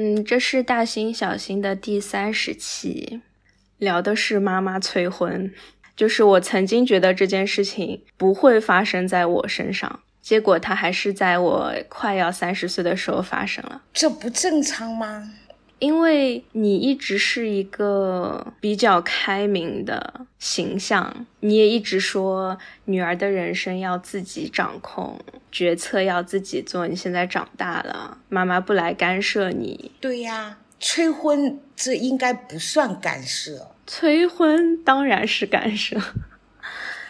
嗯，这是大星小星的第三十期，聊的是妈妈催婚。就是我曾经觉得这件事情不会发生在我身上，结果它还是在我快要三十岁的时候发生了。这不正常吗？因为你一直是一个比较开明的形象，你也一直说女儿的人生要自己掌控，决策要自己做。你现在长大了，妈妈不来干涉你。对呀，催婚这应该不算干涉，催婚当然是干涉。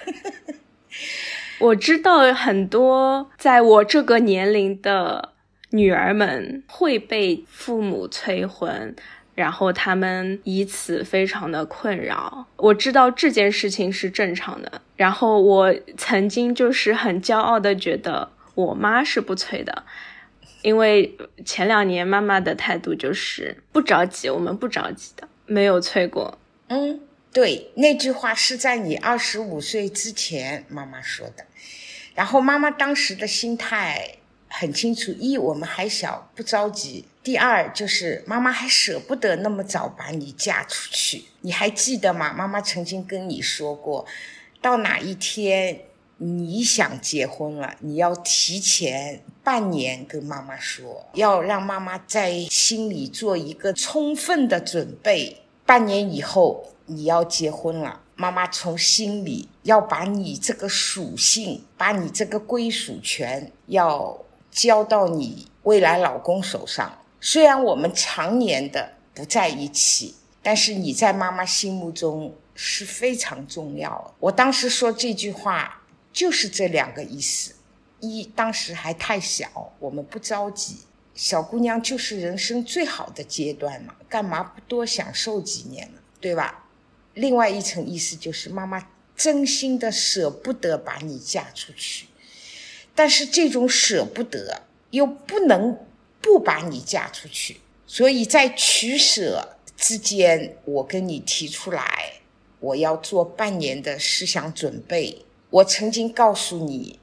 我知道很多在我这个年龄的。女儿们会被父母催婚，然后他们以此非常的困扰。我知道这件事情是正常的。然后我曾经就是很骄傲的觉得我妈是不催的，因为前两年妈妈的态度就是不着急，我们不着急的，没有催过。嗯，对，那句话是在你二十五岁之前妈妈说的，然后妈妈当时的心态。很清楚，一我们还小，不着急；第二就是妈妈还舍不得那么早把你嫁出去。你还记得吗？妈妈曾经跟你说过，到哪一天你想结婚了，你要提前半年跟妈妈说，要让妈妈在心里做一个充分的准备。半年以后你要结婚了，妈妈从心里要把你这个属性，把你这个归属权要。交到你未来老公手上，虽然我们常年的不在一起，但是你在妈妈心目中是非常重要。我当时说这句话就是这两个意思：一，当时还太小，我们不着急，小姑娘就是人生最好的阶段嘛，干嘛不多享受几年呢？对吧？另外一层意思就是妈妈真心的舍不得把你嫁出去。但是这种舍不得又不能不把你嫁出去，所以在取舍之间，我跟你提出来，我要做半年的思想准备。我曾经告诉你，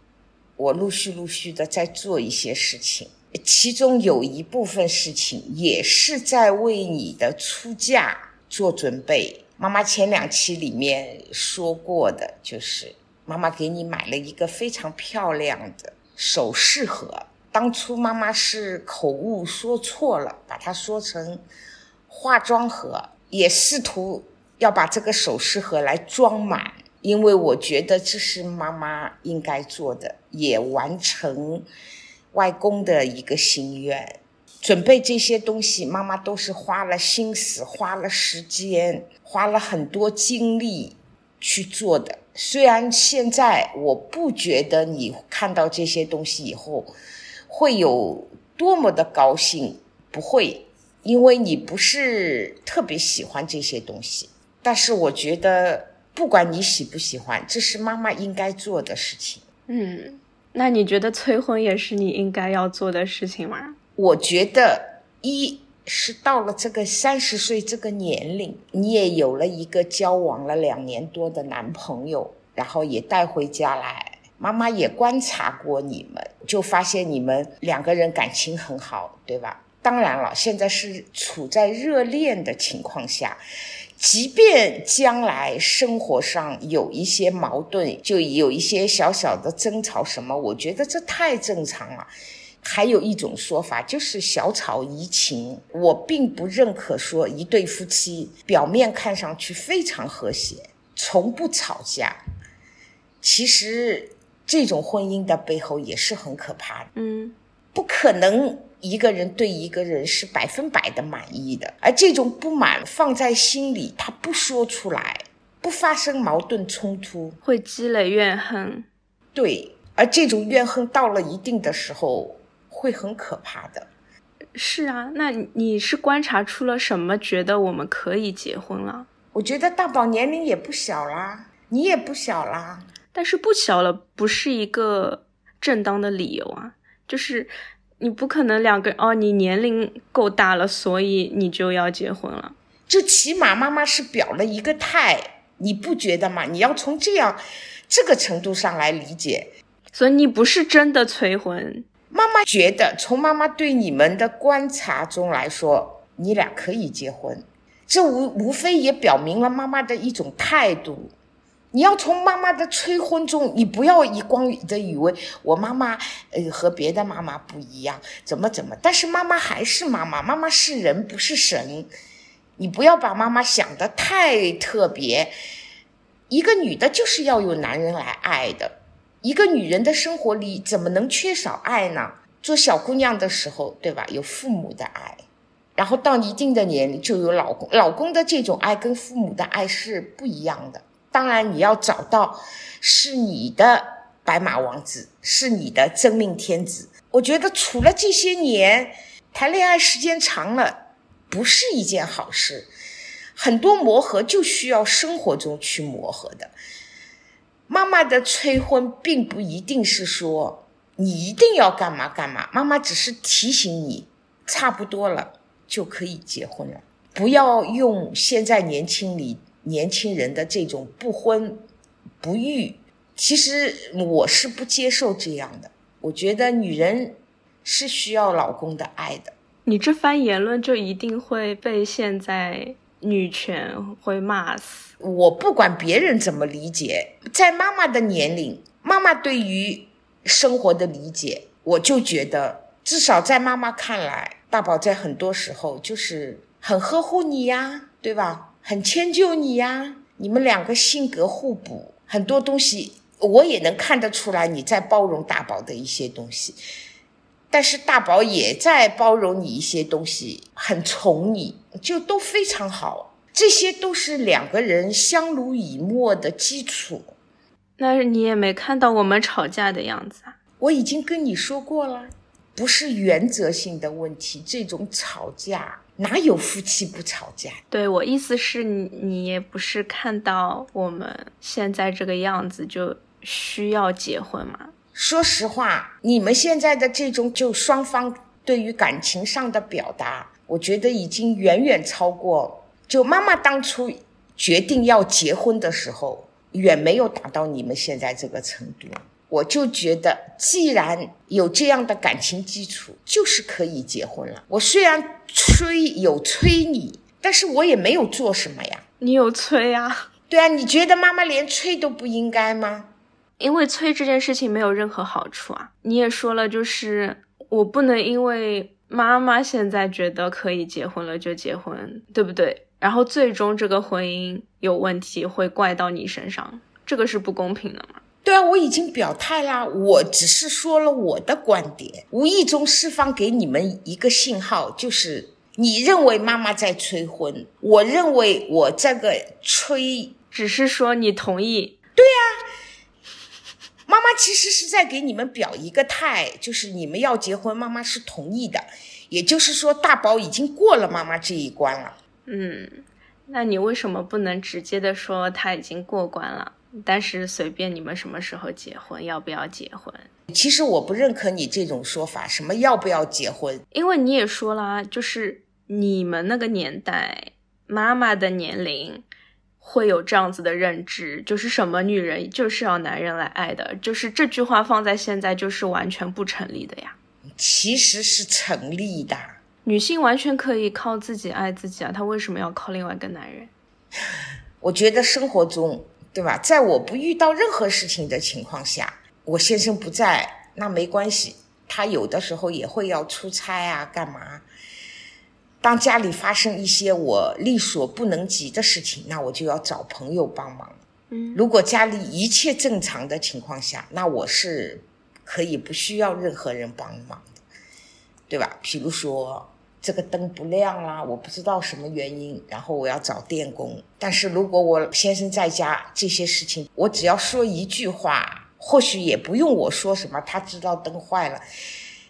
我陆续陆续的在做一些事情，其中有一部分事情也是在为你的出嫁做准备。妈妈前两期里面说过的，就是。妈妈给你买了一个非常漂亮的首饰盒。当初妈妈是口误说错了，把它说成化妆盒，也试图要把这个首饰盒来装满，因为我觉得这是妈妈应该做的，也完成外公的一个心愿。准备这些东西，妈妈都是花了心思、花了时间、花了很多精力去做的。虽然现在我不觉得你看到这些东西以后会有多么的高兴，不会，因为你不是特别喜欢这些东西。但是我觉得，不管你喜不喜欢，这是妈妈应该做的事情。嗯，那你觉得催婚也是你应该要做的事情吗？我觉得一。是到了这个三十岁这个年龄，你也有了一个交往了两年多的男朋友，然后也带回家来。妈妈也观察过你们，就发现你们两个人感情很好，对吧？当然了，现在是处在热恋的情况下，即便将来生活上有一些矛盾，就有一些小小的争吵什么，我觉得这太正常了。还有一种说法就是小吵怡情，我并不认可说一对夫妻表面看上去非常和谐，从不吵架，其实这种婚姻的背后也是很可怕的。嗯，不可能一个人对一个人是百分百的满意的，而这种不满放在心里，他不说出来，不发生矛盾冲突，会积累怨恨。对，而这种怨恨到了一定的时候。会很可怕的，是啊，那你是观察出了什么，觉得我们可以结婚了？我觉得大宝年龄也不小啦，你也不小啦，但是不小了不是一个正当的理由啊，就是你不可能两个哦，你年龄够大了，所以你就要结婚了，就起码妈妈是表了一个态，你不觉得吗？你要从这样这个程度上来理解，所以你不是真的催婚。妈妈觉得，从妈妈对你们的观察中来说，你俩可以结婚，这无无非也表明了妈妈的一种态度。你要从妈妈的催婚中，你不要一光的以为我妈妈呃和别的妈妈不一样，怎么怎么，但是妈妈还是妈妈，妈妈是人不是神，你不要把妈妈想的太特别。一个女的就是要有男人来爱的，一个女人的生活里怎么能缺少爱呢？做小姑娘的时候，对吧？有父母的爱，然后到一定的年龄就有老公，老公的这种爱跟父母的爱是不一样的。当然，你要找到是你的白马王子，是你的真命天子。我觉得除了这些年谈恋爱时间长了，不是一件好事。很多磨合就需要生活中去磨合的。妈妈的催婚并不一定是说你一定要干嘛干嘛，妈妈只是提醒你，差不多了就可以结婚了。不要用现在年轻里年轻人的这种不婚不育，其实我是不接受这样的。我觉得女人是需要老公的爱的。你这番言论就一定会被现在。女权会骂死我，不管别人怎么理解，在妈妈的年龄，妈妈对于生活的理解，我就觉得，至少在妈妈看来，大宝在很多时候就是很呵护你呀，对吧？很迁就你呀，你们两个性格互补，很多东西我也能看得出来你在包容大宝的一些东西。但是大宝也在包容你一些东西，很宠你，就都非常好。这些都是两个人相濡以沫的基础。那你也没看到我们吵架的样子啊？我已经跟你说过了，不是原则性的问题。这种吵架哪有夫妻不吵架？对我意思是你，你也不是看到我们现在这个样子就需要结婚吗？说实话，你们现在的这种就双方对于感情上的表达，我觉得已经远远超过就妈妈当初决定要结婚的时候，远没有达到你们现在这个程度。我就觉得，既然有这样的感情基础，就是可以结婚了。我虽然催有催你，但是我也没有做什么呀。你有催啊？对啊，你觉得妈妈连催都不应该吗？因为催这件事情没有任何好处啊！你也说了，就是我不能因为妈妈现在觉得可以结婚了就结婚，对不对？然后最终这个婚姻有问题会怪到你身上，这个是不公平的嘛？对啊，我已经表态啦，我只是说了我的观点，无意中释放给你们一个信号，就是你认为妈妈在催婚，我认为我这个催只是说你同意。对呀。妈妈其实是在给你们表一个态，就是你们要结婚，妈妈是同意的。也就是说，大宝已经过了妈妈这一关了。嗯，那你为什么不能直接的说他已经过关了？但是随便你们什么时候结婚，要不要结婚？其实我不认可你这种说法，什么要不要结婚？因为你也说了，就是你们那个年代，妈妈的年龄。会有这样子的认知，就是什么女人就是要男人来爱的，就是这句话放在现在就是完全不成立的呀。其实是成立的，女性完全可以靠自己爱自己啊，她为什么要靠另外一个男人？我觉得生活中，对吧？在我不遇到任何事情的情况下，我先生不在，那没关系，他有的时候也会要出差啊，干嘛？当家里发生一些我力所不能及的事情，那我就要找朋友帮忙。嗯，如果家里一切正常的情况下，那我是可以不需要任何人帮忙的，对吧？比如说这个灯不亮啦，我不知道什么原因，然后我要找电工。但是如果我先生在家，这些事情我只要说一句话，或许也不用我说什么，他知道灯坏了，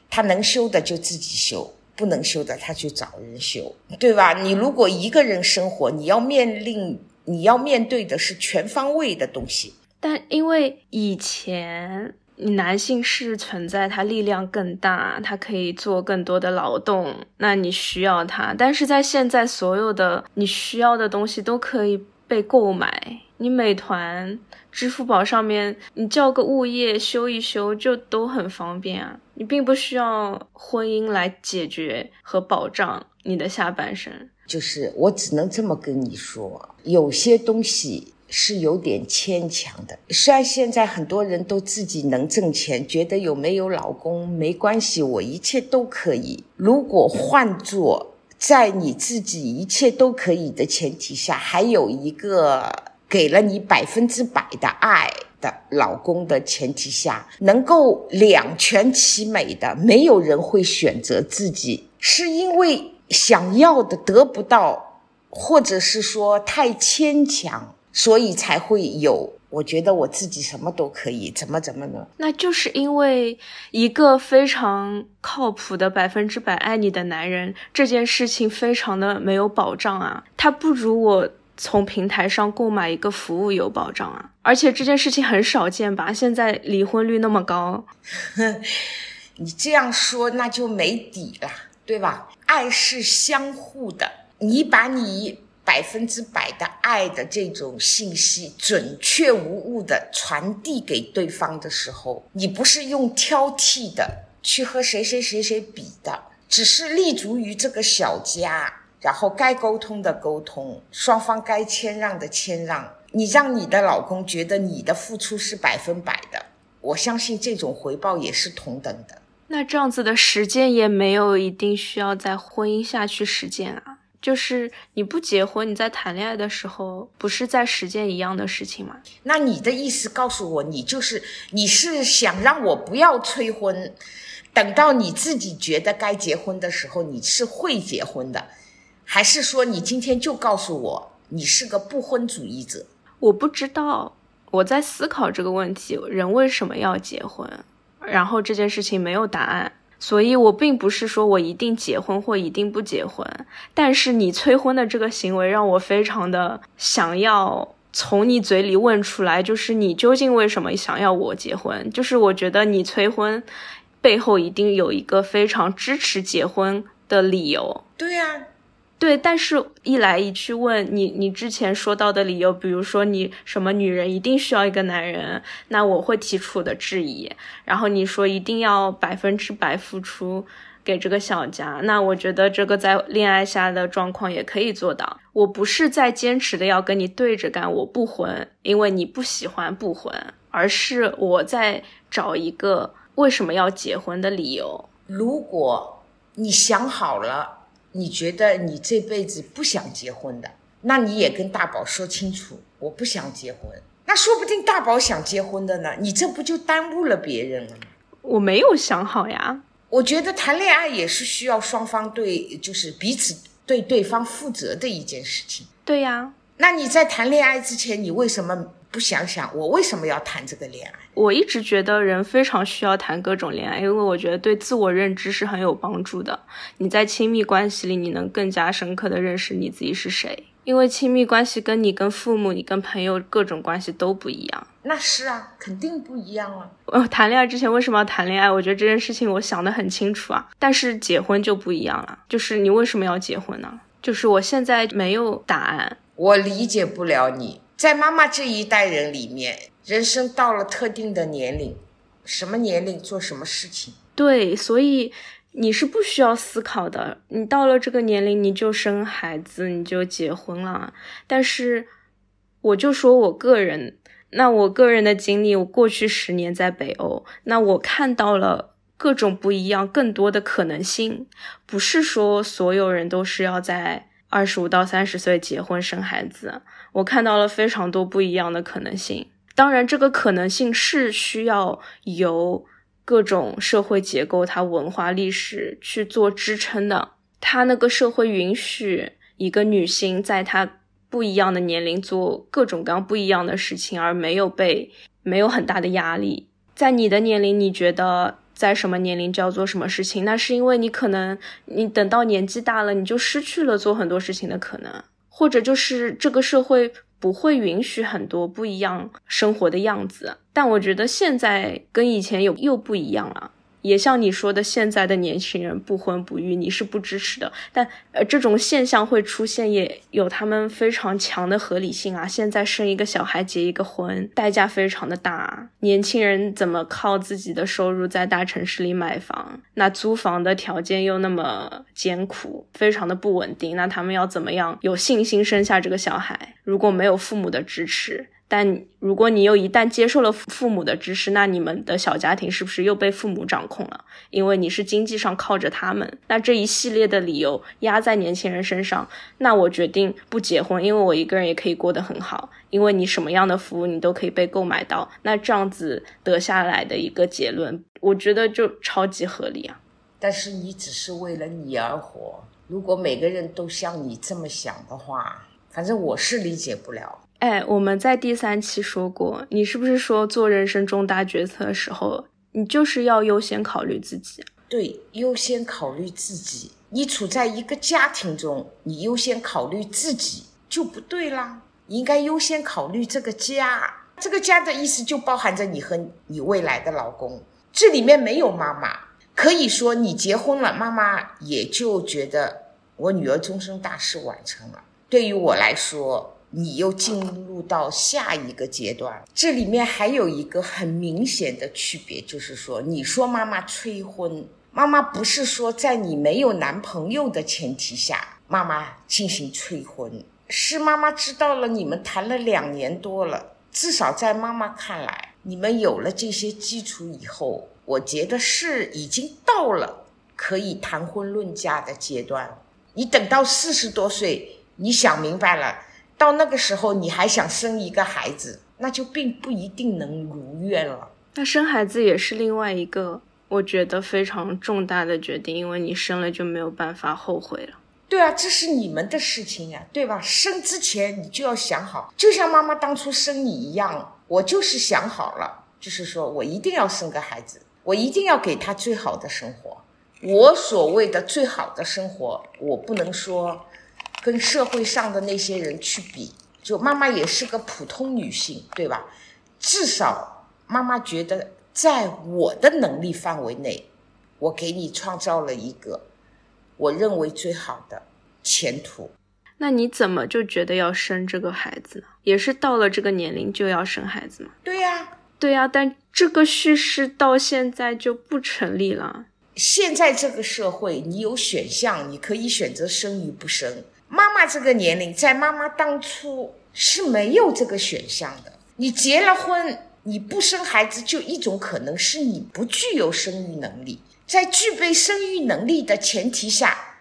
他能修的就自己修。不能修的，他去找人修，对吧？你如果一个人生活，你要面临你要面对的是全方位的东西。但因为以前男性是存在，他力量更大，他可以做更多的劳动，那你需要他。但是在现在，所有的你需要的东西都可以被购买。你美团、支付宝上面，你叫个物业修一修就都很方便啊。你并不需要婚姻来解决和保障你的下半生。就是我只能这么跟你说，有些东西是有点牵强的。虽然现在很多人都自己能挣钱，觉得有没有老公没关系，我一切都可以。如果换做在你自己一切都可以的前提下，还有一个。给了你百分之百的爱的老公的前提下，能够两全其美的，没有人会选择自己，是因为想要的得不到，或者是说太牵强，所以才会有。我觉得我自己什么都可以，怎么怎么的？那就是因为一个非常靠谱的百分之百爱你的男人，这件事情非常的没有保障啊，他不如我。从平台上购买一个服务有保障啊，而且这件事情很少见吧？现在离婚率那么高，你这样说那就没底了，对吧？爱是相互的，你把你百分之百的爱的这种信息准确无误的传递给对方的时候，你不是用挑剔的去和谁谁谁谁比的，只是立足于这个小家。然后该沟通的沟通，双方该谦让的谦让，你让你的老公觉得你的付出是百分百的，我相信这种回报也是同等的。那这样子的实践也没有一定需要在婚姻下去实践啊，就是你不结婚，你在谈恋爱的时候不是在实践一样的事情吗？那你的意思告诉我，你就是你是想让我不要催婚，等到你自己觉得该结婚的时候，你是会结婚的。还是说你今天就告诉我你是个不婚主义者？我不知道，我在思考这个问题：人为什么要结婚？然后这件事情没有答案，所以我并不是说我一定结婚或一定不结婚。但是你催婚的这个行为让我非常的想要从你嘴里问出来，就是你究竟为什么想要我结婚？就是我觉得你催婚背后一定有一个非常支持结婚的理由。对呀。对，但是一来一去问你，你之前说到的理由，比如说你什么女人一定需要一个男人，那我会提出的质疑。然后你说一定要百分之百付出给这个小家，那我觉得这个在恋爱下的状况也可以做到。我不是在坚持的要跟你对着干，我不婚，因为你不喜欢不婚，而是我在找一个为什么要结婚的理由。如果你想好了。你觉得你这辈子不想结婚的，那你也跟大宝说清楚，我不想结婚。那说不定大宝想结婚的呢，你这不就耽误了别人了吗？我没有想好呀。我觉得谈恋爱也是需要双方对，就是彼此对对方负责的一件事情。对呀。那你在谈恋爱之前，你为什么？不想想我为什么要谈这个恋爱？我一直觉得人非常需要谈各种恋爱，因为我觉得对自我认知是很有帮助的。你在亲密关系里，你能更加深刻的认识你自己是谁。因为亲密关系跟你跟父母、你跟朋友各种关系都不一样。那是啊，肯定不一样啊。呃，谈恋爱之前为什么要谈恋爱？我觉得这件事情我想得很清楚啊。但是结婚就不一样了，就是你为什么要结婚呢？就是我现在没有答案，我理解不了你。在妈妈这一代人里面，人生到了特定的年龄，什么年龄做什么事情？对，所以你是不需要思考的。你到了这个年龄，你就生孩子，你就结婚了。但是，我就说我个人，那我个人的经历，我过去十年在北欧，那我看到了各种不一样、更多的可能性。不是说所有人都是要在二十五到三十岁结婚生孩子。我看到了非常多不一样的可能性，当然，这个可能性是需要由各种社会结构、它文化历史去做支撑的。它那个社会允许一个女性在她不一样的年龄做各种各样不一样的事情，而没有被没有很大的压力。在你的年龄，你觉得在什么年龄就要做什么事情，那是因为你可能你等到年纪大了，你就失去了做很多事情的可能。或者就是这个社会不会允许很多不一样生活的样子，但我觉得现在跟以前有又不一样了，也像你说的，现在的年轻人不婚不育，你是不支持的。但呃，这种现象会出现，也有他们非常强的合理性啊。现在生一个小孩结一个婚，代价非常的大。年轻人怎么靠自己的收入在大城市里买房？那租房的条件又那么艰苦，非常的不稳定。那他们要怎么样有信心生下这个小孩？如果没有父母的支持？但如果你又一旦接受了父母的支持，那你们的小家庭是不是又被父母掌控了？因为你是经济上靠着他们，那这一系列的理由压在年轻人身上，那我决定不结婚，因为我一个人也可以过得很好，因为你什么样的服务你都可以被购买到，那这样子得下来的一个结论，我觉得就超级合理啊。但是你只是为了你而活，如果每个人都像你这么想的话，反正我是理解不了。哎，我们在第三期说过，你是不是说做人生重大决策的时候，你就是要优先考虑自己？对，优先考虑自己。你处在一个家庭中，你优先考虑自己就不对啦。应该优先考虑这个家。这个家的意思就包含着你和你未来的老公。这里面没有妈妈，可以说你结婚了，妈妈也就觉得我女儿终身大事完成了。对于我来说。你又进入到下一个阶段，这里面还有一个很明显的区别，就是说，你说妈妈催婚，妈妈不是说在你没有男朋友的前提下，妈妈进行催婚，是妈妈知道了你们谈了两年多了，至少在妈妈看来，你们有了这些基础以后，我觉得是已经到了可以谈婚论嫁的阶段。你等到四十多岁，你想明白了。到那个时候，你还想生一个孩子，那就并不一定能如愿了。那生孩子也是另外一个我觉得非常重大的决定，因为你生了就没有办法后悔了。对啊，这是你们的事情呀，对吧？生之前你就要想好，就像妈妈当初生你一样，我就是想好了，就是说我一定要生个孩子，我一定要给他最好的生活。我所谓的最好的生活，我不能说。跟社会上的那些人去比，就妈妈也是个普通女性，对吧？至少妈妈觉得，在我的能力范围内，我给你创造了一个我认为最好的前途。那你怎么就觉得要生这个孩子呢？也是到了这个年龄就要生孩子吗？对呀，对呀，但这个叙事到现在就不成立了。现在这个社会，你有选项，你可以选择生与不生。妈妈这个年龄，在妈妈当初是没有这个选项的。你结了婚，你不生孩子，就一种可能是你不具有生育能力。在具备生育能力的前提下，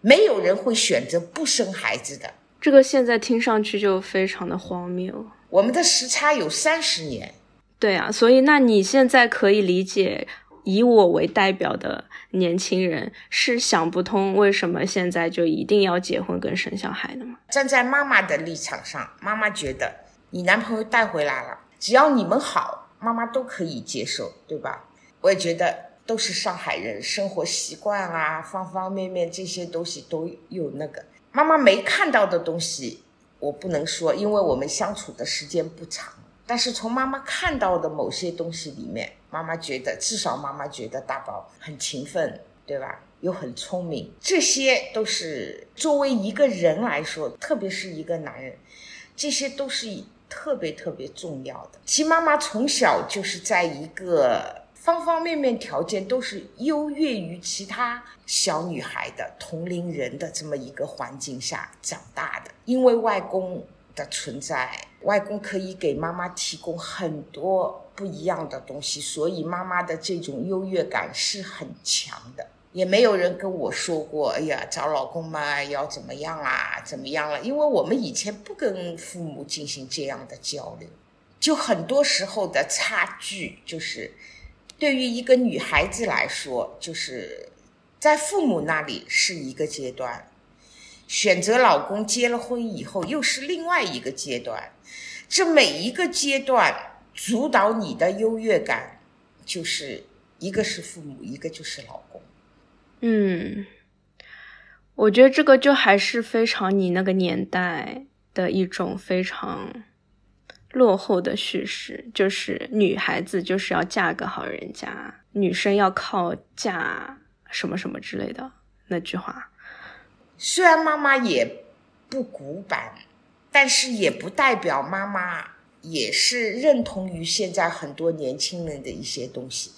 没有人会选择不生孩子的。这个现在听上去就非常的荒谬。我们的时差有三十年。对啊，所以那你现在可以理解。以我为代表的年轻人是想不通为什么现在就一定要结婚跟生小孩的吗？站在妈妈的立场上，妈妈觉得你男朋友带回来了，只要你们好，妈妈都可以接受，对吧？我也觉得都是上海人，生活习惯啊，方方面面这些东西都有那个妈妈没看到的东西，我不能说，因为我们相处的时间不长。但是从妈妈看到的某些东西里面，妈妈觉得至少妈妈觉得大宝很勤奋，对吧？又很聪明，这些都是作为一个人来说，特别是一个男人，这些都是特别特别重要的。其实妈妈从小就是在一个方方面面条件都是优越于其他小女孩的同龄人的这么一个环境下长大的，因为外公。的存在，外公可以给妈妈提供很多不一样的东西，所以妈妈的这种优越感是很强的。也没有人跟我说过，哎呀，找老公嘛要怎么样啊，怎么样了？因为我们以前不跟父母进行这样的交流，就很多时候的差距，就是对于一个女孩子来说，就是在父母那里是一个阶段。选择老公，结了婚以后又是另外一个阶段。这每一个阶段主导你的优越感，就是一个是父母，一个就是老公。嗯，我觉得这个就还是非常你那个年代的一种非常落后的叙事，就是女孩子就是要嫁个好人家，女生要靠嫁什么什么之类的那句话。虽然妈妈也不古板，但是也不代表妈妈也是认同于现在很多年轻人的一些东西，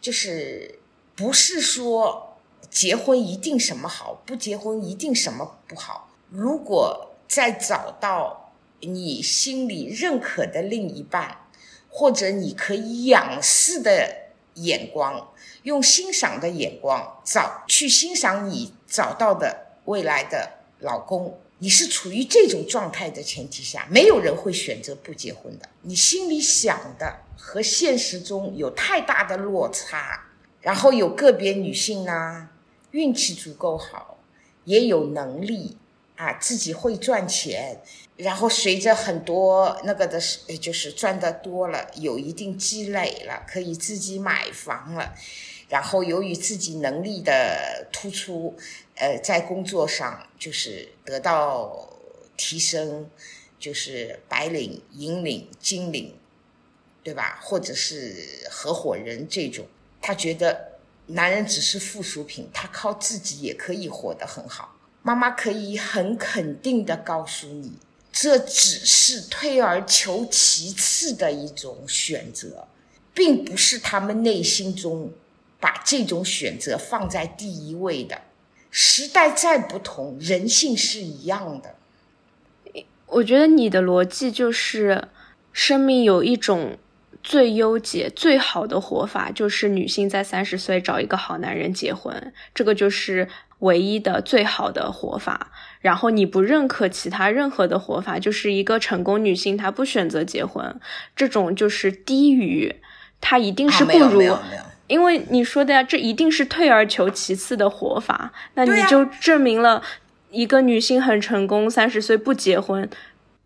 就是不是说结婚一定什么好，不结婚一定什么不好。如果再找到。你心里认可的另一半，或者你可以仰视的眼光，用欣赏的眼光找去欣赏你找到的未来的老公。你是处于这种状态的前提下，没有人会选择不结婚的。你心里想的和现实中有太大的落差，然后有个别女性呢，运气足够好，也有能力。啊，自己会赚钱，然后随着很多那个的，就是赚的多了，有一定积累了，可以自己买房了。然后由于自己能力的突出，呃，在工作上就是得到提升，就是白领、银领、金领，对吧？或者是合伙人这种，他觉得男人只是附属品，他靠自己也可以活得很好。妈妈可以很肯定的告诉你，这只是退而求其次的一种选择，并不是他们内心中把这种选择放在第一位的。时代再不同，人性是一样的。我觉得你的逻辑就是，生命有一种最优解、最好的活法，就是女性在三十岁找一个好男人结婚，这个就是。唯一的最好的活法，然后你不认可其他任何的活法，就是一个成功女性她不选择结婚，这种就是低于，她一定是不如，因为你说的呀，这一定是退而求其次的活法，那你就证明了一个女性很成功，三十岁不结婚。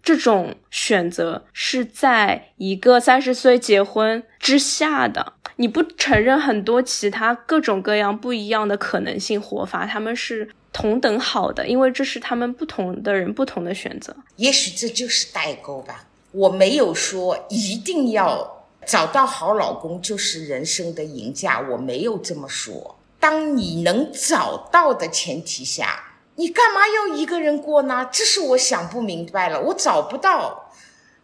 这种选择是在一个三十岁结婚之下的，你不承认很多其他各种各样不一样的可能性活法，他们是同等好的，因为这是他们不同的人不同的选择。也许这就是代沟吧。我没有说一定要找到好老公就是人生的赢家，我没有这么说。当你能找到的前提下。你干嘛要一个人过呢？这是我想不明白了。我找不到，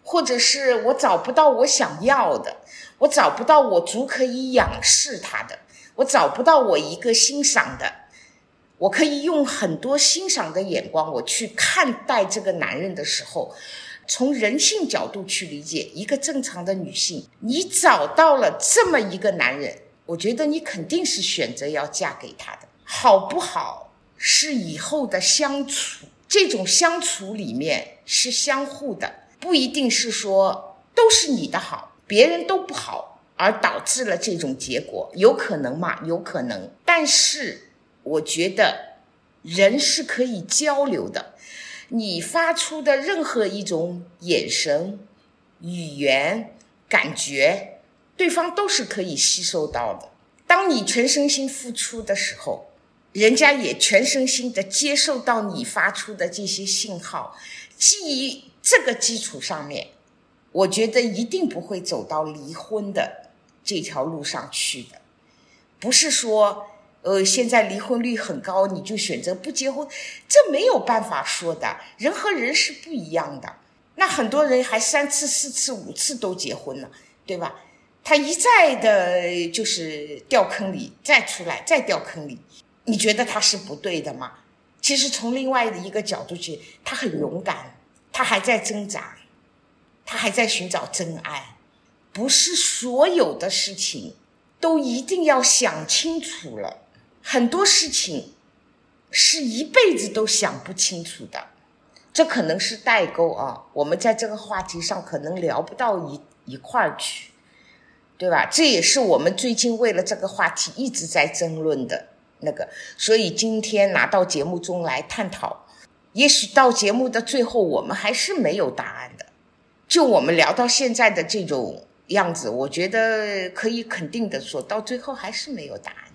或者是我找不到我想要的，我找不到我足可以仰视他的，我找不到我一个欣赏的，我可以用很多欣赏的眼光我去看待这个男人的时候，从人性角度去理解一个正常的女性，你找到了这么一个男人，我觉得你肯定是选择要嫁给他的，好不好？是以后的相处，这种相处里面是相互的，不一定是说都是你的好，别人都不好，而导致了这种结果，有可能吗？有可能。但是我觉得人是可以交流的，你发出的任何一种眼神、语言、感觉，对方都是可以吸收到的。当你全身心付出的时候。人家也全身心的接受到你发出的这些信号，基于这个基础上面，我觉得一定不会走到离婚的这条路上去的。不是说，呃，现在离婚率很高，你就选择不结婚，这没有办法说的。人和人是不一样的，那很多人还三次、四次、五次都结婚了，对吧？他一再的就是掉坑里，再出来，再掉坑里。你觉得他是不对的吗？其实从另外的一个角度去，他很勇敢，他还在挣扎，他还在寻找真爱。不是所有的事情都一定要想清楚了，很多事情是一辈子都想不清楚的。这可能是代沟啊，我们在这个话题上可能聊不到一一块儿去，对吧？这也是我们最近为了这个话题一直在争论的。那个，所以今天拿到节目中来探讨，也许到节目的最后，我们还是没有答案的。就我们聊到现在的这种样子，我觉得可以肯定的说，到最后还是没有答案。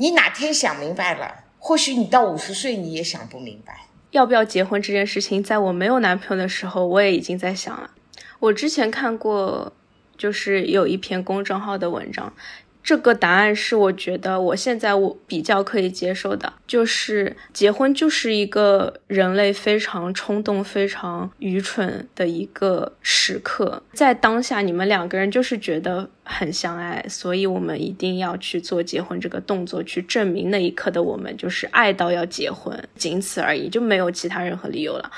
你哪天想明白了，或许你到五十岁你也想不明白，要不要结婚这件事情，在我没有男朋友的时候，我也已经在想了。我之前看过，就是有一篇公众号的文章。这个答案是我觉得我现在我比较可以接受的，就是结婚就是一个人类非常冲动、非常愚蠢的一个时刻，在当下你们两个人就是觉得很相爱，所以我们一定要去做结婚这个动作，去证明那一刻的我们就是爱到要结婚，仅此而已，就没有其他任何理由了。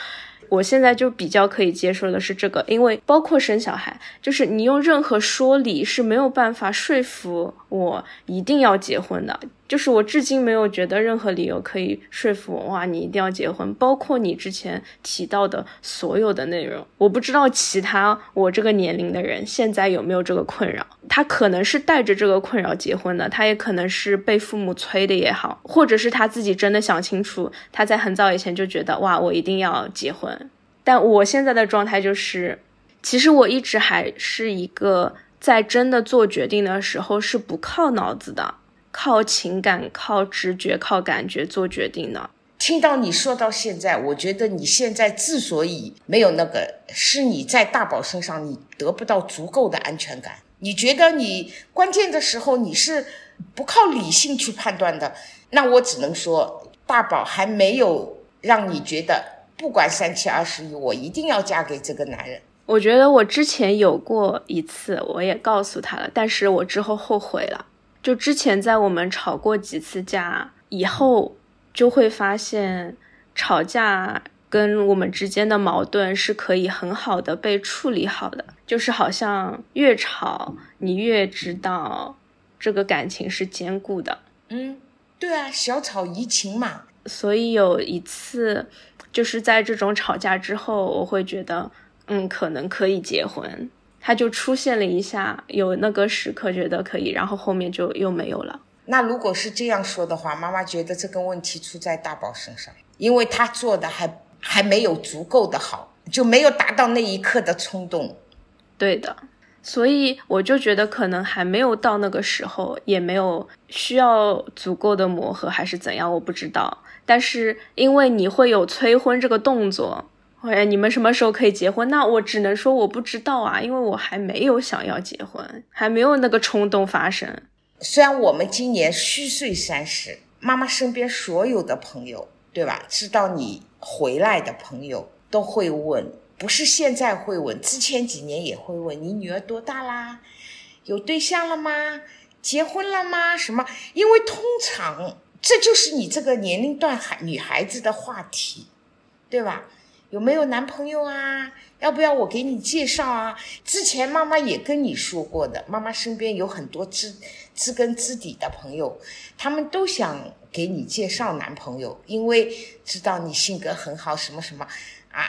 我现在就比较可以接受的是这个，因为包括生小孩，就是你用任何说理是没有办法说服我一定要结婚的。就是我至今没有觉得任何理由可以说服我，哇，你一定要结婚。包括你之前提到的所有的内容，我不知道其他我这个年龄的人现在有没有这个困扰。他可能是带着这个困扰结婚的，他也可能是被父母催的也好，或者是他自己真的想清楚，他在很早以前就觉得，哇，我一定要结婚。但我现在的状态就是，其实我一直还是一个在真的做决定的时候是不靠脑子的。靠情感、靠直觉、靠感觉做决定呢。听到你说到现在，我觉得你现在之所以没有那个，是你在大宝身上你得不到足够的安全感。你觉得你关键的时候你是不靠理性去判断的。那我只能说，大宝还没有让你觉得不管三七二十一，我一定要嫁给这个男人。我觉得我之前有过一次，我也告诉他了，但是我之后后悔了。就之前在我们吵过几次架以后，就会发现吵架跟我们之间的矛盾是可以很好的被处理好的。就是好像越吵，你越知道这个感情是坚固的。嗯，对啊，小吵怡情嘛。所以有一次，就是在这种吵架之后，我会觉得，嗯，可能可以结婚。他就出现了一下，有那个时刻觉得可以，然后后面就又没有了。那如果是这样说的话，妈妈觉得这个问题出在大宝身上，因为他做的还还没有足够的好，就没有达到那一刻的冲动。对的，所以我就觉得可能还没有到那个时候，也没有需要足够的磨合，还是怎样，我不知道。但是因为你会有催婚这个动作。哎，你们什么时候可以结婚？那我只能说我不知道啊，因为我还没有想要结婚，还没有那个冲动发生。虽然我们今年虚岁三十，妈妈身边所有的朋友，对吧？知道你回来的朋友都会问，不是现在会问，之前几年也会问你女儿多大啦，有对象了吗？结婚了吗？什么？因为通常这就是你这个年龄段孩女孩子的话题，对吧？有没有男朋友啊？要不要我给你介绍啊？之前妈妈也跟你说过的，妈妈身边有很多知知根知底的朋友，他们都想给你介绍男朋友，因为知道你性格很好，什么什么啊，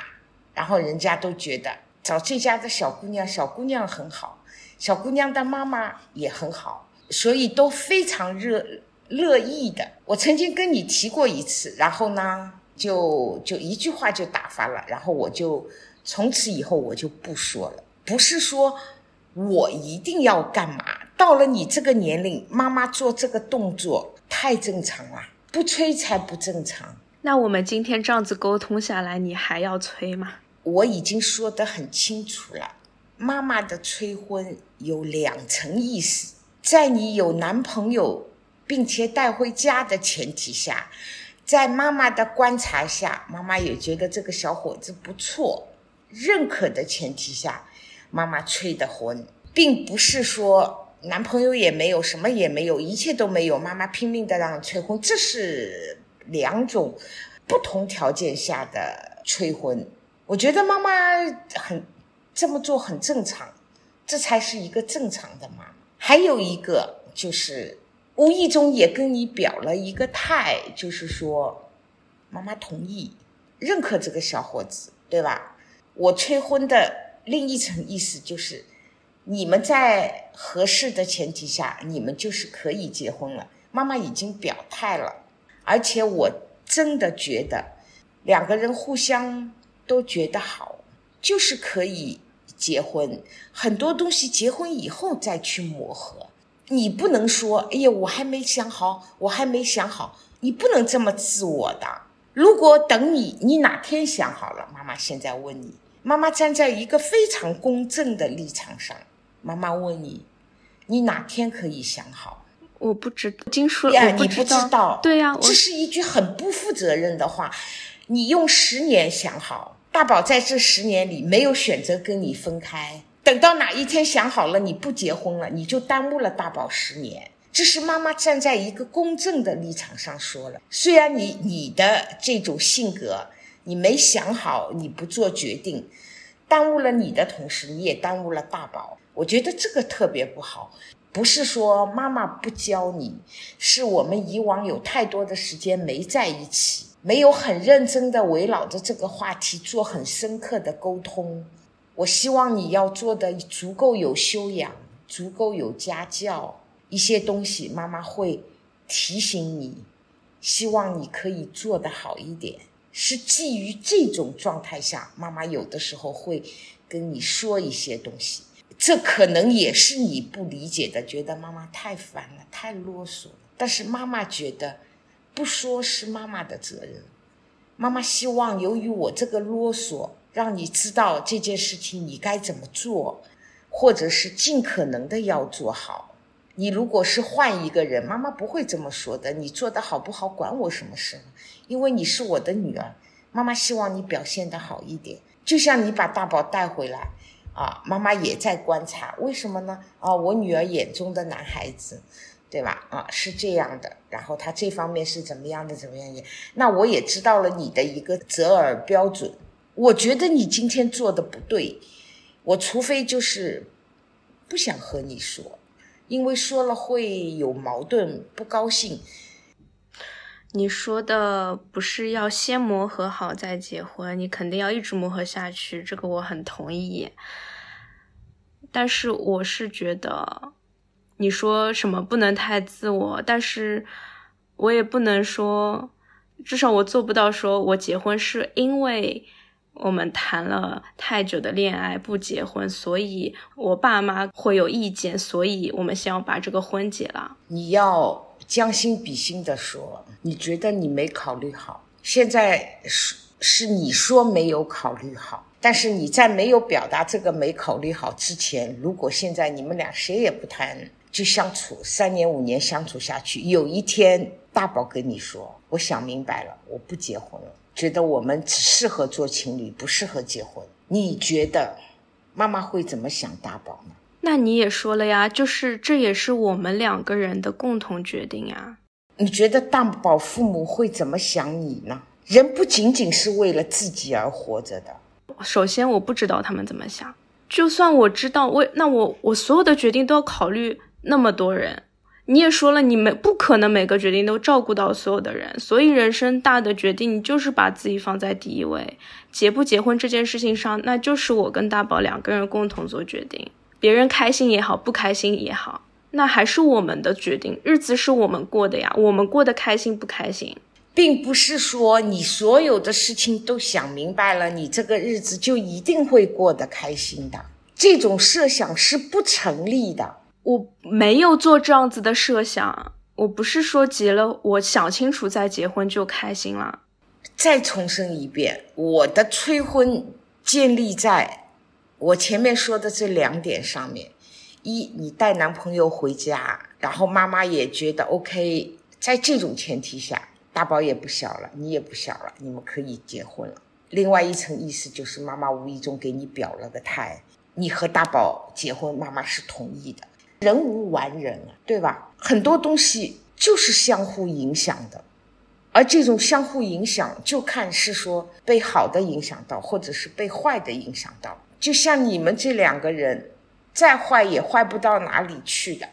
然后人家都觉得找这家的小姑娘，小姑娘很好，小姑娘的妈妈也很好，所以都非常热乐意的。我曾经跟你提过一次，然后呢？就就一句话就打发了，然后我就从此以后我就不说了。不是说我一定要干嘛，到了你这个年龄，妈妈做这个动作太正常了，不催才不正常。那我们今天这样子沟通下来，你还要催吗？我已经说得很清楚了，妈妈的催婚有两层意思，在你有男朋友并且带回家的前提下。在妈妈的观察下，妈妈也觉得这个小伙子不错，认可的前提下，妈妈催的婚，并不是说男朋友也没有，什么也没有，一切都没有，妈妈拼命的让催婚，这是两种不同条件下的催婚。我觉得妈妈很这么做很正常，这才是一个正常的妈妈。还有一个就是。无意中也跟你表了一个态，就是说，妈妈同意、认可这个小伙子，对吧？我催婚的另一层意思就是，你们在合适的前提下，你们就是可以结婚了。妈妈已经表态了，而且我真的觉得，两个人互相都觉得好，就是可以结婚。很多东西结婚以后再去磨合。你不能说，哎呀，我还没想好，我还没想好。你不能这么自我的。如果等你，你哪天想好了，妈妈现在问你，妈妈站在一个非常公正的立场上。妈妈问你，你哪天可以想好？我不知道，经说呀，你不知道。对呀、我这是一句很不负责任的话。你用十年想好，大宝在这十年里没有选择跟你分开，等到哪一天想好了你不结婚了，你就耽误了大宝十年。这是妈妈站在一个公正的立场上说了。虽然你你的这种性格，你没想好，你不做决定，耽误了你的同时，你也耽误了大宝。我觉得这个特别不好。不是说妈妈不教你，是我们以往有太多的时间没在一起，没有很认真的围绕着这个话题做很深刻的沟通。我希望你要做的足够有修养，足够有家教，一些东西妈妈会提醒你，希望你可以做得好一点。是基于这种状态下，妈妈有的时候会跟你说一些东西。这可能也是你不理解的，觉得妈妈太烦了，太啰嗦了。但是妈妈觉得，不说是妈妈的责任。妈妈希望由于我这个啰嗦，让你知道这件事情你该怎么做，或者是尽可能的要做好。你如果是换一个人，妈妈不会这么说的。你做的好不好，管我什么事呢？因为你是我的女儿，妈妈希望你表现的好一点。就像你把大宝带回来。啊，妈妈也在观察，为什么呢？啊，我女儿眼中的男孩子，对吧？啊，是这样的，然后他这方面是怎么样的，怎么样的？那我也知道了你的一个择偶标准。我觉得你今天做的不对，我除非就是不想和你说，因为说了会有矛盾，不高兴。你说的不是要先磨合好再结婚，你肯定要一直磨合下去，这个我很同意。但是我是觉得，你说什么不能太自我，但是我也不能说，至少我做不到说我结婚是因为我们谈了太久的恋爱不结婚，所以我爸妈会有意见，所以我们先要把这个婚结了。你要。将心比心的说，你觉得你没考虑好，现在是是你说没有考虑好，但是你在没有表达这个没考虑好之前，如果现在你们俩谁也不谈，就相处三年五年相处下去，有一天大宝跟你说，我想明白了，我不结婚了，觉得我们只适合做情侣，不适合结婚，你觉得妈妈会怎么想大宝呢？那你也说了呀，就是这也是我们两个人的共同决定呀。你觉得大宝父母会怎么想你呢？人不仅仅是为了自己而活着的。首先，我不知道他们怎么想。就算我知道，为那我我所有的决定都要考虑那么多人。你也说了，你没不可能每个决定都照顾到所有的人，所以人生大的决定，你就是把自己放在第一位。结不结婚这件事情上，那就是我跟大宝两个人共同做决定。别人开心也好，不开心也好，那还是我们的决定。日子是我们过的呀，我们过得开心不开心，并不是说你所有的事情都想明白了，你这个日子就一定会过得开心的。这种设想是不成立的。我没有做这样子的设想，我不是说结了，我想清楚再结婚就开心了。再重申一遍，我的催婚建立在。我前面说的这两点上面，一你带男朋友回家，然后妈妈也觉得 OK，在这种前提下，大宝也不小了，你也不小了，你们可以结婚了。另外一层意思就是妈妈无意中给你表了个态，你和大宝结婚，妈妈是同意的。人无完人啊，对吧？很多东西就是相互影响的，而这种相互影响，就看是说被好的影响到，或者是被坏的影响到。就像你们这两个人，再坏也坏不到哪里去的。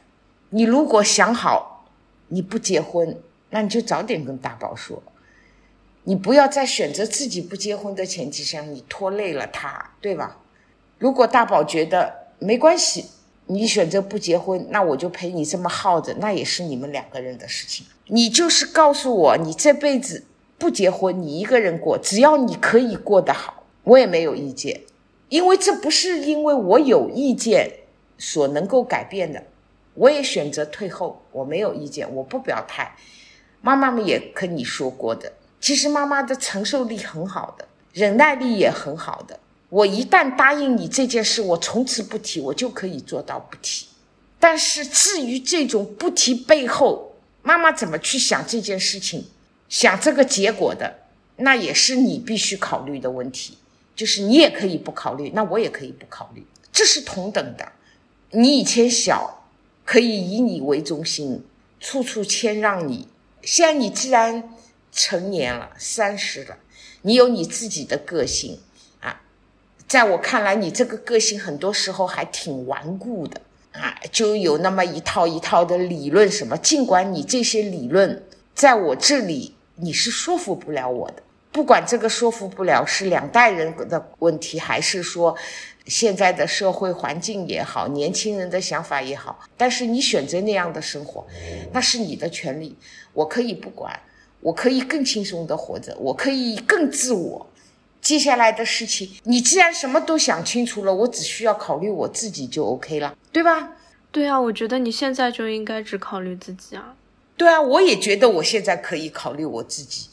你如果想好你不结婚，那你就早点跟大宝说。你不要在选择自己不结婚的前提下，你拖累了他，对吧？如果大宝觉得没关系，你选择不结婚，那我就陪你这么耗着，那也是你们两个人的事情。你就是告诉我，你这辈子不结婚，你一个人过，只要你可以过得好，我也没有意见。因为这不是因为我有意见所能够改变的，我也选择退后，我没有意见，我不表态。妈妈们也跟你说过的，其实妈妈的承受力很好的，忍耐力也很好的。我一旦答应你这件事，我从此不提，我就可以做到不提。但是至于这种不提背后，妈妈怎么去想这件事情，想这个结果的，那也是你必须考虑的问题。就是你也可以不考虑，那我也可以不考虑，这是同等的。你以前小，可以以你为中心，处处谦让你。现在你既然成年了，三十了，你有你自己的个性。在我看来，你这个个性很多时候还挺顽固的啊，就有那么一套一套的理论什么。尽管你这些理论在我这里你是说服不了我的，不管这个说服不了是两代人的问题，还是说现在的社会环境也好，年轻人的想法也好，但是你选择那样的生活，那是你的权利，我可以不管，我可以更轻松的活着，我可以更自我。接下来的事情，你既然什么都想清楚了，我只需要考虑我自己就 OK 了，对吧？对啊，我觉得你现在就应该只考虑自己啊。对啊，我也觉得我现在可以考虑我自己。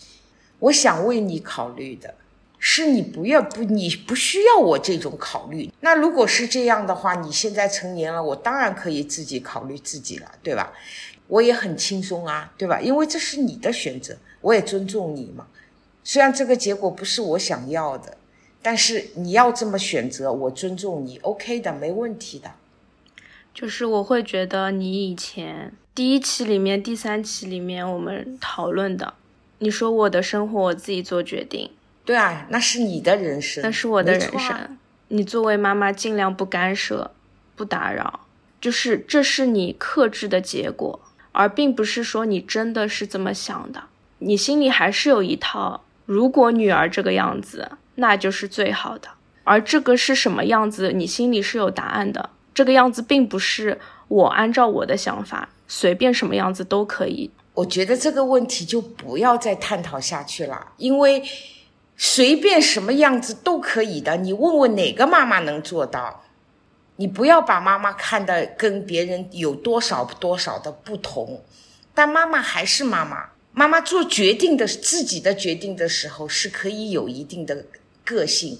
我想为你考虑的是，你不要不，你不需要我这种考虑。那如果是这样的话，你现在成年了，我当然可以自己考虑自己了，对吧？我也很轻松啊，对吧？因为这是你的选择，我也尊重你嘛。虽然这个结果不是我想要的，但是你要这么选择，我尊重你，OK 的，没问题的。就是我会觉得你以前第一期里面、第三期里面我们讨论的，你说我的生活我自己做决定，对啊，那是你的人生，那是我的人生。你作为妈妈，尽量不干涉、不打扰，就是这是你克制的结果，而并不是说你真的是这么想的，你心里还是有一套。如果女儿这个样子，那就是最好的。而这个是什么样子，你心里是有答案的。这个样子并不是我按照我的想法随便什么样子都可以。我觉得这个问题就不要再探讨下去了，因为随便什么样子都可以的。你问问哪个妈妈能做到？你不要把妈妈看的跟别人有多少多少的不同，但妈妈还是妈妈。妈妈做决定的自己的决定的时候，是可以有一定的个性。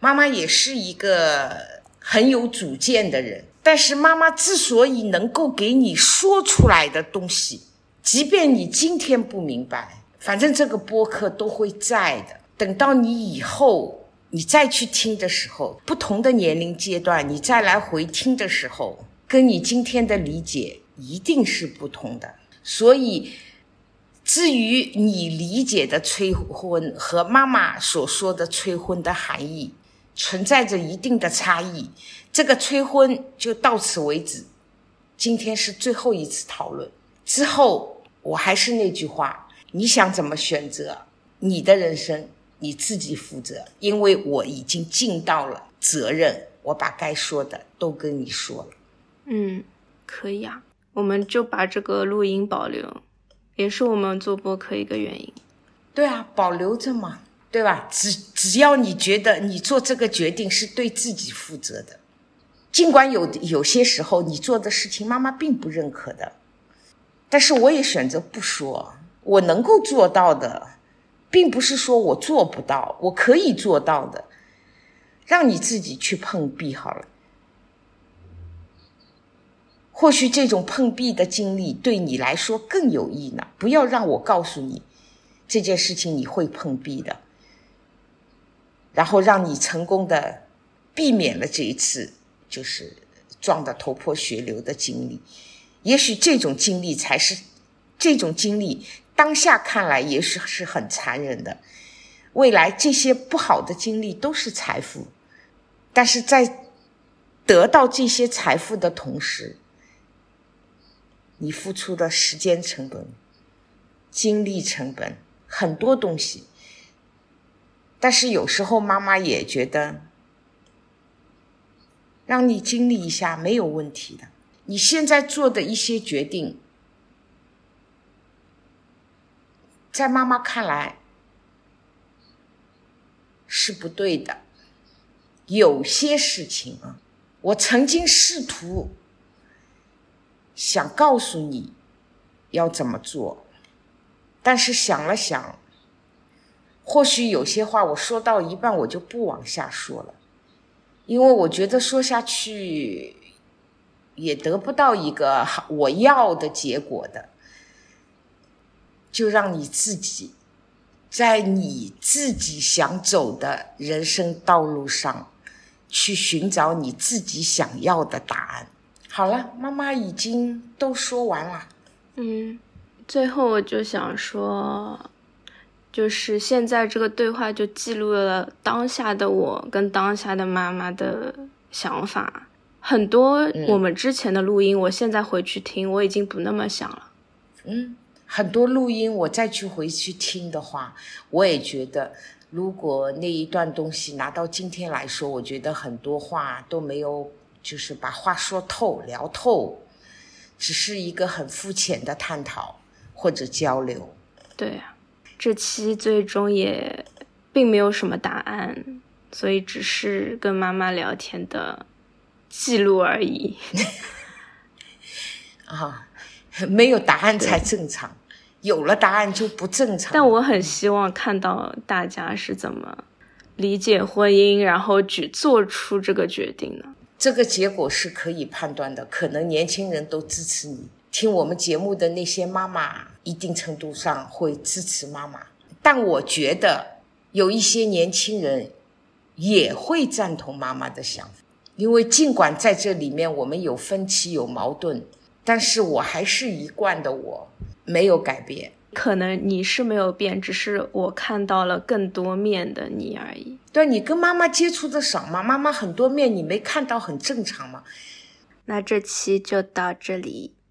妈妈也是一个很有主见的人，但是妈妈之所以能够给你说出来的东西，即便你今天不明白，反正这个播客都会在的。等到你以后你再去听的时候，不同的年龄阶段，你再来回听的时候，跟你今天的理解一定是不同的。所以。至于你理解的催婚和妈妈所说的催婚的含义，存在着一定的差异。这个催婚就到此为止，今天是最后一次讨论。之后我还是那句话，你想怎么选择，你的人生你自己负责。因为我已经尽到了责任，我把该说的都跟你说了。嗯，可以啊，我们就把这个录音保留。也是我们做播客一个原因，对啊，保留着嘛，对吧？只只要你觉得你做这个决定是对自己负责的，尽管有有些时候你做的事情妈妈并不认可的，但是我也选择不说。我能够做到的，并不是说我做不到，我可以做到的，让你自己去碰壁好了。或许这种碰壁的经历对你来说更有益呢。不要让我告诉你这件事情你会碰壁的，然后让你成功的避免了这一次就是撞得头破血流的经历。也许这种经历才是这种经历当下看来也许是很残忍的，未来这些不好的经历都是财富，但是在得到这些财富的同时。你付出的时间成本、精力成本很多东西，但是有时候妈妈也觉得，让你经历一下没有问题的。你现在做的一些决定，在妈妈看来是不对的。有些事情啊，我曾经试图。想告诉你要怎么做，但是想了想，或许有些话我说到一半我就不往下说了。因为我觉得说下去也得不到一个我要的结果的，就让你自己在你自己想走的人生道路上去寻找你自己想要的答案。好了，妈妈已经都说完了。嗯，最后我就想说。就是现在这个对话就记录了当下的我跟当下的妈妈的想法，很多我们之前的录音，我现在回去听，我已经不那么想了。嗯，很多录音我再去回去听的话，我也觉得，如果那一段东西拿到今天来说，我觉得很多话都没有，就是把话说透、聊透，只是一个很肤浅的探讨或者交流。对啊。这期最终也并没有什么答案，所以只是跟妈妈聊天的记录而已。啊，没有答案才正常，有了答案就不正常。但我很希望看到大家是怎么理解婚姻，然后举做出这个决定的。这个结果是可以判断的，可能年轻人都支持你。听我们节目的那些妈妈，一定程度上会支持妈妈，但我觉得有一些年轻人也会赞同妈妈的想法，因为尽管在这里面我们有分歧、有矛盾，但是我还是一贯的我，没有改变。可能你是没有变，只是我看到了更多面的你而已。对，你跟妈妈接触的少嘛？妈妈很多面你没看到，很正常嘛？那这期就到这里。